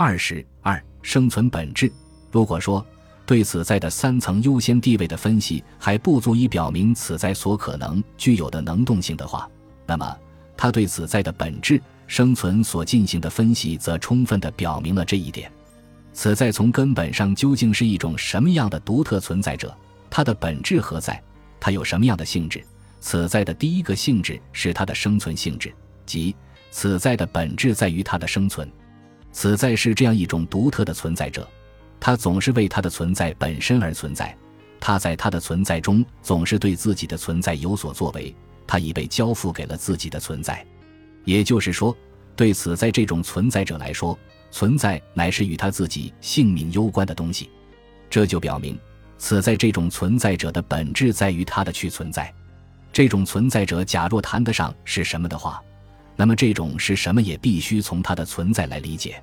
二十二、生存本质。如果说对此在的三层优先地位的分析还不足以表明此在所可能具有的能动性的话，那么他对此在的本质生存所进行的分析则充分地表明了这一点。此在从根本上究竟是一种什么样的独特存在者？它的本质何在？它有什么样的性质？此在的第一个性质是它的生存性质，即此在的本质在于它的生存。此在是这样一种独特的存在者，他总是为他的存在本身而存在，他在他的存在中总是对自己的存在有所作为，他已被交付给了自己的存在。也就是说，对此在这种存在者来说，存在乃是与他自己性命攸关的东西。这就表明。此在这种存在者的本质在于他的去存在。这种存在者假若谈得上是什么的话，那么这种是什么也必须从它的存在来理解。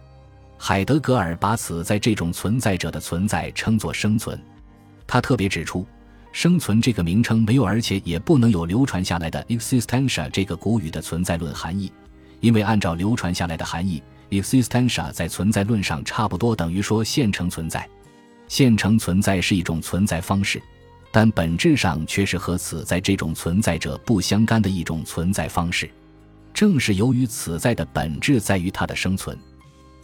海德格尔把此在这种存在者的存在称作生存。他特别指出，生存这个名称没有，而且也不能有流传下来的 existentia 这个古语的存在论含义，因为按照流传下来的含义，existentia 在存在论上差不多等于说现成存在。现成存在是一种存在方式，但本质上却是和此在这种存在者不相干的一种存在方式。正是由于此在的本质在于它的生存，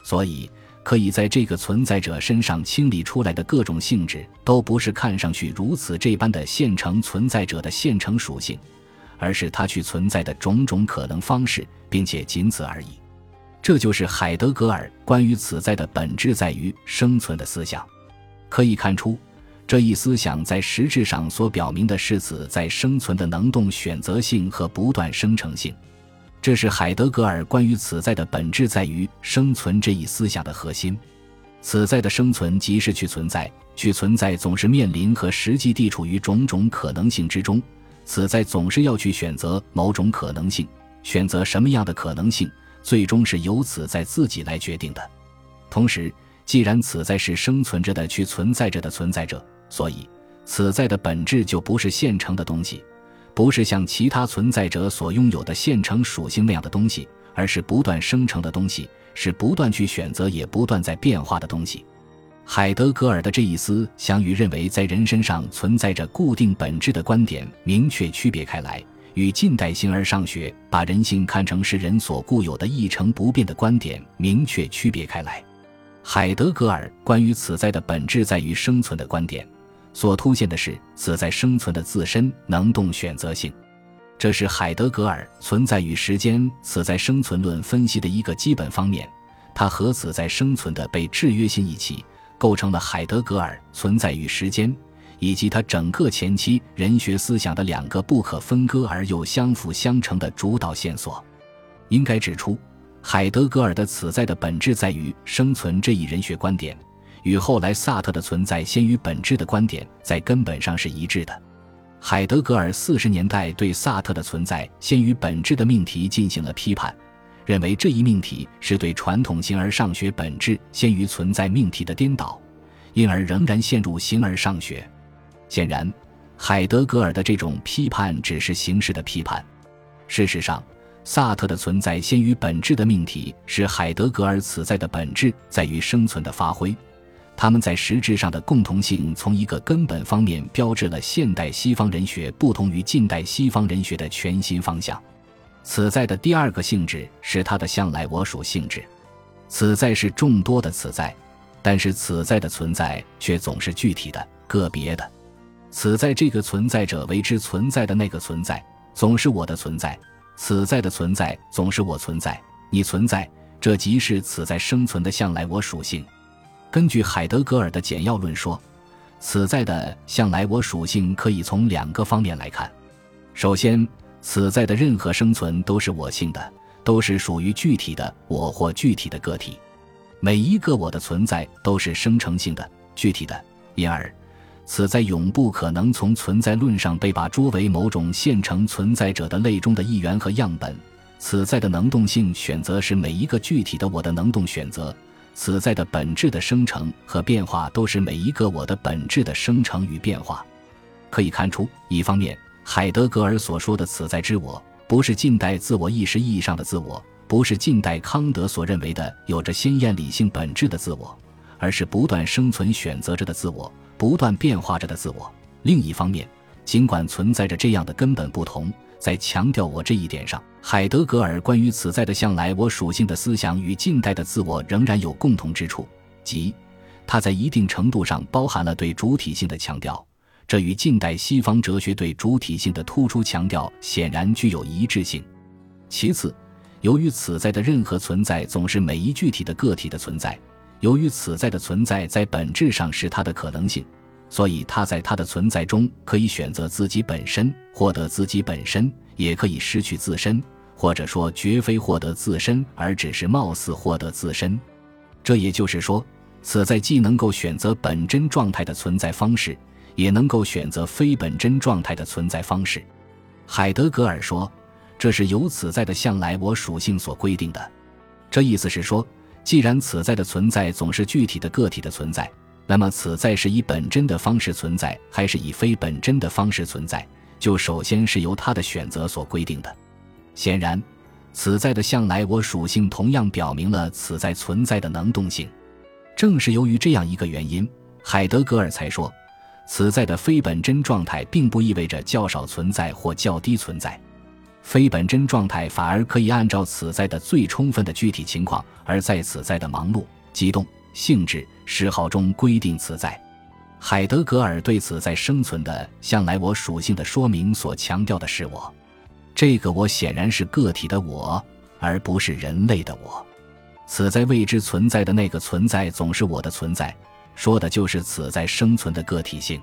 所以可以在这个存在者身上清理出来的各种性质，都不是看上去如此这般的现成存在者的现成属性，而是它去存在的种种可能方式，并且仅此而已。这就是海德格尔关于此在的本质在于生存的思想。可以看出，这一思想在实质上所表明的是此在生存的能动选择性和不断生成性。这是海德格尔关于此在的本质在于生存这一思想的核心。此在的生存即是去存在，去存在总是面临和实际地处于种种可能性之中。此在总是要去选择某种可能性，选择什么样的可能性，最终是由此在自己来决定的。同时，既然此在是生存着的、去存在着的存在者，所以此在的本质就不是现成的东西，不是像其他存在者所拥有的现成属性那样的东西，而是不断生成的东西，是不断去选择也不断在变化的东西。海德格尔的这一思想与认为在人身上存在着固定本质的观点明确区别开来，与近代形而上学把人性看成是人所固有的一成不变的观点明确区别开来。海德格尔关于此在的本质在于生存的观点，所凸显的是此在生存的自身能动选择性，这是海德格尔存在与时间此在生存论分析的一个基本方面。它和此在生存的被制约性一起，构成了海德格尔存在与时间以及他整个前期人学思想的两个不可分割而又相辅相成的主导线索。应该指出。海德格尔的此在的本质在于生存这一人学观点，与后来萨特的存在先于本质的观点在根本上是一致的。海德格尔四十年代对萨特的存在先于本质的命题进行了批判，认为这一命题是对传统形而上学本质先于存在命题的颠倒，因而仍然陷入形而上学。显然，海德格尔的这种批判只是形式的批判，事实上。萨特的存在先于本质的命题是海德格尔此在的本质在于生存的发挥，他们在实质上的共同性从一个根本方面标志了现代西方人学不同于近代西方人学的全新方向。此在的第二个性质是它的向来我属性质，此在是众多的此在，但是此在的存在却总是具体的、个别的。此在这个存在者为之存在的那个存在，总是我的存在。此在的存在总是我存在，你存在，这即是此在生存的向来我属性。根据海德格尔的简要论说，此在的向来我属性可以从两个方面来看。首先，此在的任何生存都是我性的，都是属于具体的我或具体的个体。每一个我的存在都是生成性的、具体的，因而。此在永不可能从存在论上被把捉为某种现成存在者的类中的一员和样本。此在的能动性选择是每一个具体的我的能动选择。此在的本质的生成和变化都是每一个我的本质的生成与变化。可以看出，一方面，海德格尔所说的此在之我，不是近代自我意识意义上的自我，不是近代康德所认为的有着鲜艳理性本质的自我，而是不断生存选择着的自我，不断变化着的自我。另一方面，尽管存在着这样的根本不同，在强调我这一点上，海德格尔关于此在的向来我属性的思想与近代的自我仍然有共同之处，即他在一定程度上包含了对主体性的强调，这与近代西方哲学对主体性的突出强调显然具有一致性。其次，由于此在的任何存在总是每一具体的个体的存在，由于此在的存在在本质上是它的可能性。所以，他在他的存在中可以选择自己本身，获得自己本身，也可以失去自身，或者说绝非获得自身，而只是貌似获得自身。这也就是说，此在既能够选择本真状态的存在方式，也能够选择非本真状态的存在方式。海德格尔说，这是由此在的向来我属性所规定的。这意思是说，既然此在的存在总是具体的个体的存在。那么，此在是以本真的方式存在，还是以非本真的方式存在，就首先是由他的选择所规定的。显然，此在的向来我属性同样表明了此在存在的能动性。正是由于这样一个原因，海德格尔才说，此在的非本真状态并不意味着较少存在或较低存在，非本真状态反而可以按照此在的最充分的具体情况，而在此在的忙碌、激动。性质嗜好中规定此在，海德格尔对此在生存的向来我属性的说明所强调的是我，这个我显然是个体的我，而不是人类的我。此在未知存在的那个存在总是我的存在，说的就是此在生存的个体性。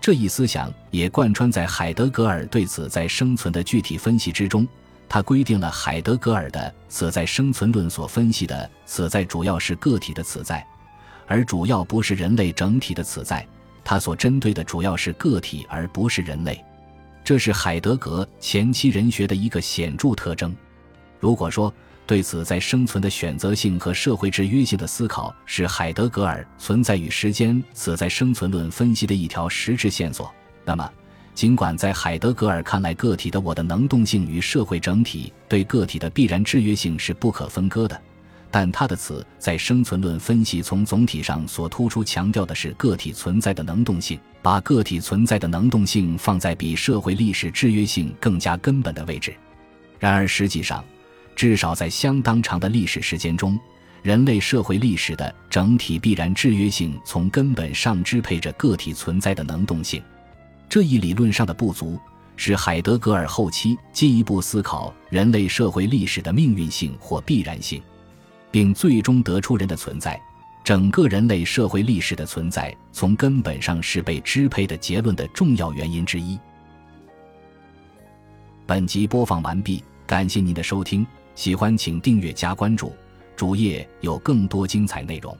这一思想也贯穿在海德格尔对此在生存的具体分析之中。他规定了海德格尔的此在生存论所分析的此在主要是个体的此在，而主要不是人类整体的此在。他所针对的主要是个体，而不是人类。这是海德格前期人学的一个显著特征。如果说对此在生存的选择性和社会制约性的思考是海德格尔存在与时间此在生存论分析的一条实质线索，那么。尽管在海德格尔看来，个体的我的能动性与社会整体对个体的必然制约性是不可分割的，但他的词在生存论分析从总体上所突出强调的是个体存在的能动性，把个体存在的能动性放在比社会历史制约性更加根本的位置。然而，实际上，至少在相当长的历史时间中，人类社会历史的整体必然制约性从根本上支配着个体存在的能动性。这一理论上的不足，使海德格尔后期进一步思考人类社会历史的命运性或必然性，并最终得出人的存在，整个人类社会历史的存在从根本上是被支配的结论的重要原因之一。本集播放完毕，感谢您的收听，喜欢请订阅加关注，主页有更多精彩内容。